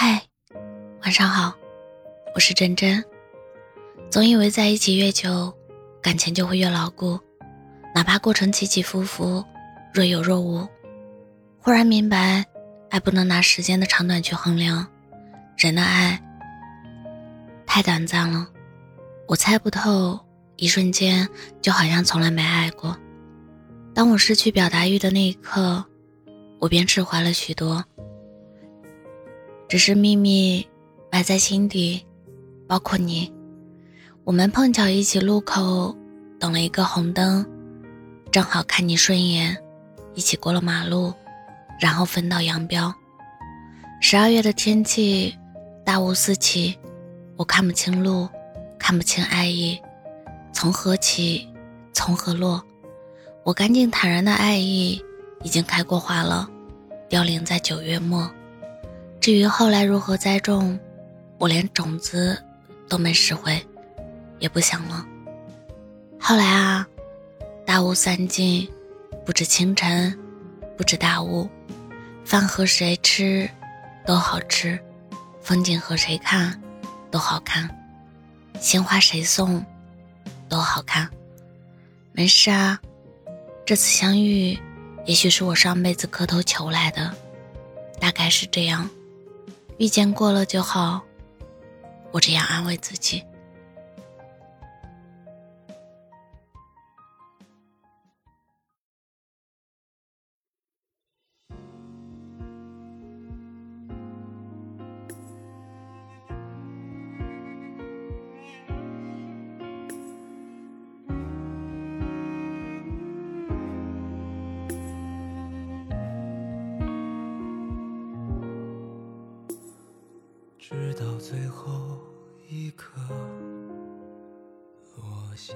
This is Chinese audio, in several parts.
嗨，晚上好，我是真真。总以为在一起越久，感情就会越牢固，哪怕过程起起伏伏，若有若无。忽然明白，爱不能拿时间的长短去衡量，人的爱太短暂了。我猜不透，一瞬间就好像从来没爱过。当我失去表达欲的那一刻，我便释怀了许多。只是秘密埋在心底，包括你。我们碰巧一起路口等了一个红灯，正好看你顺眼，一起过了马路，然后分道扬镳。十二月的天气，大雾四起，我看不清路，看不清爱意，从何起，从何落？我干净坦然的爱意，已经开过花了，凋零在九月末。至于后来如何栽种，我连种子都没拾回，也不想了。后来啊，大雾散尽，不止清晨，不止大雾，饭和谁吃都好吃，风景和谁看都好看，鲜花谁送都好看。没事啊，这次相遇，也许是我上辈子磕头求来的，大概是这样。遇见过了就好，我这样安慰自己。直到最后一刻落下，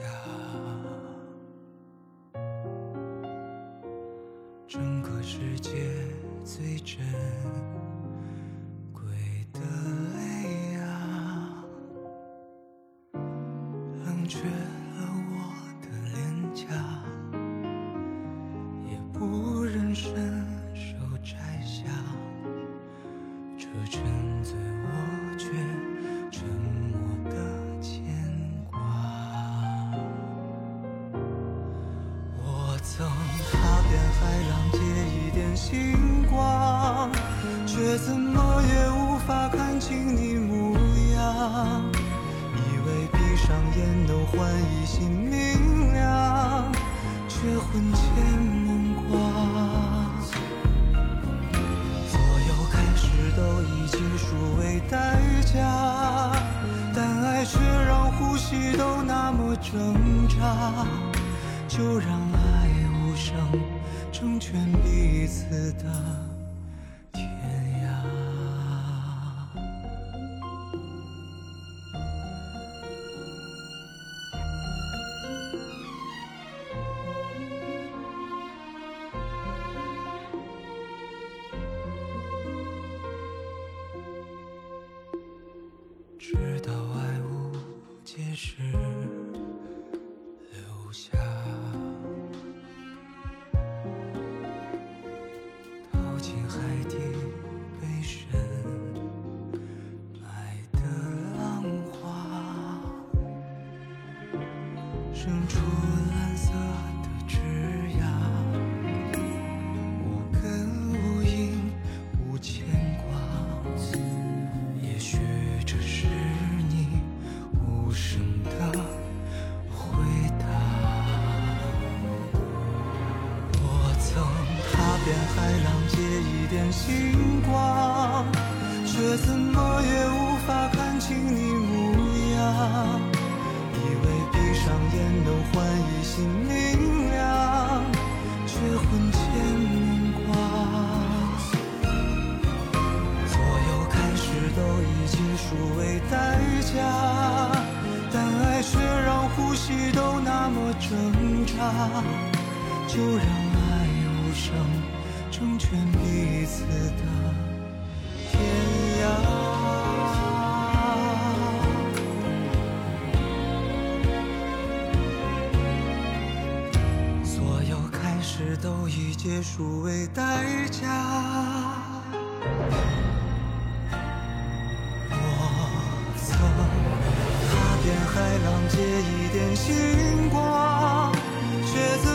整个世界最珍贵的泪啊，冷却曾踏遍海浪借一点星光，却怎么也无法看清你模样。以为闭上眼能换一新明亮，却魂牵梦挂。所有开始都以结束为代价，但爱却让呼吸都那么挣扎。就让爱上成全彼此的天涯。知道爱无解时。生出蓝色的枝桠，无根无影无牵挂。也许这是你无声的回答。我曾踏遍海浪，借一点星光，却怎么也无法看清你模样。挣扎。就让爱无声，成全彼此的天涯。所有开始都以结束为代价。借一点星光，却。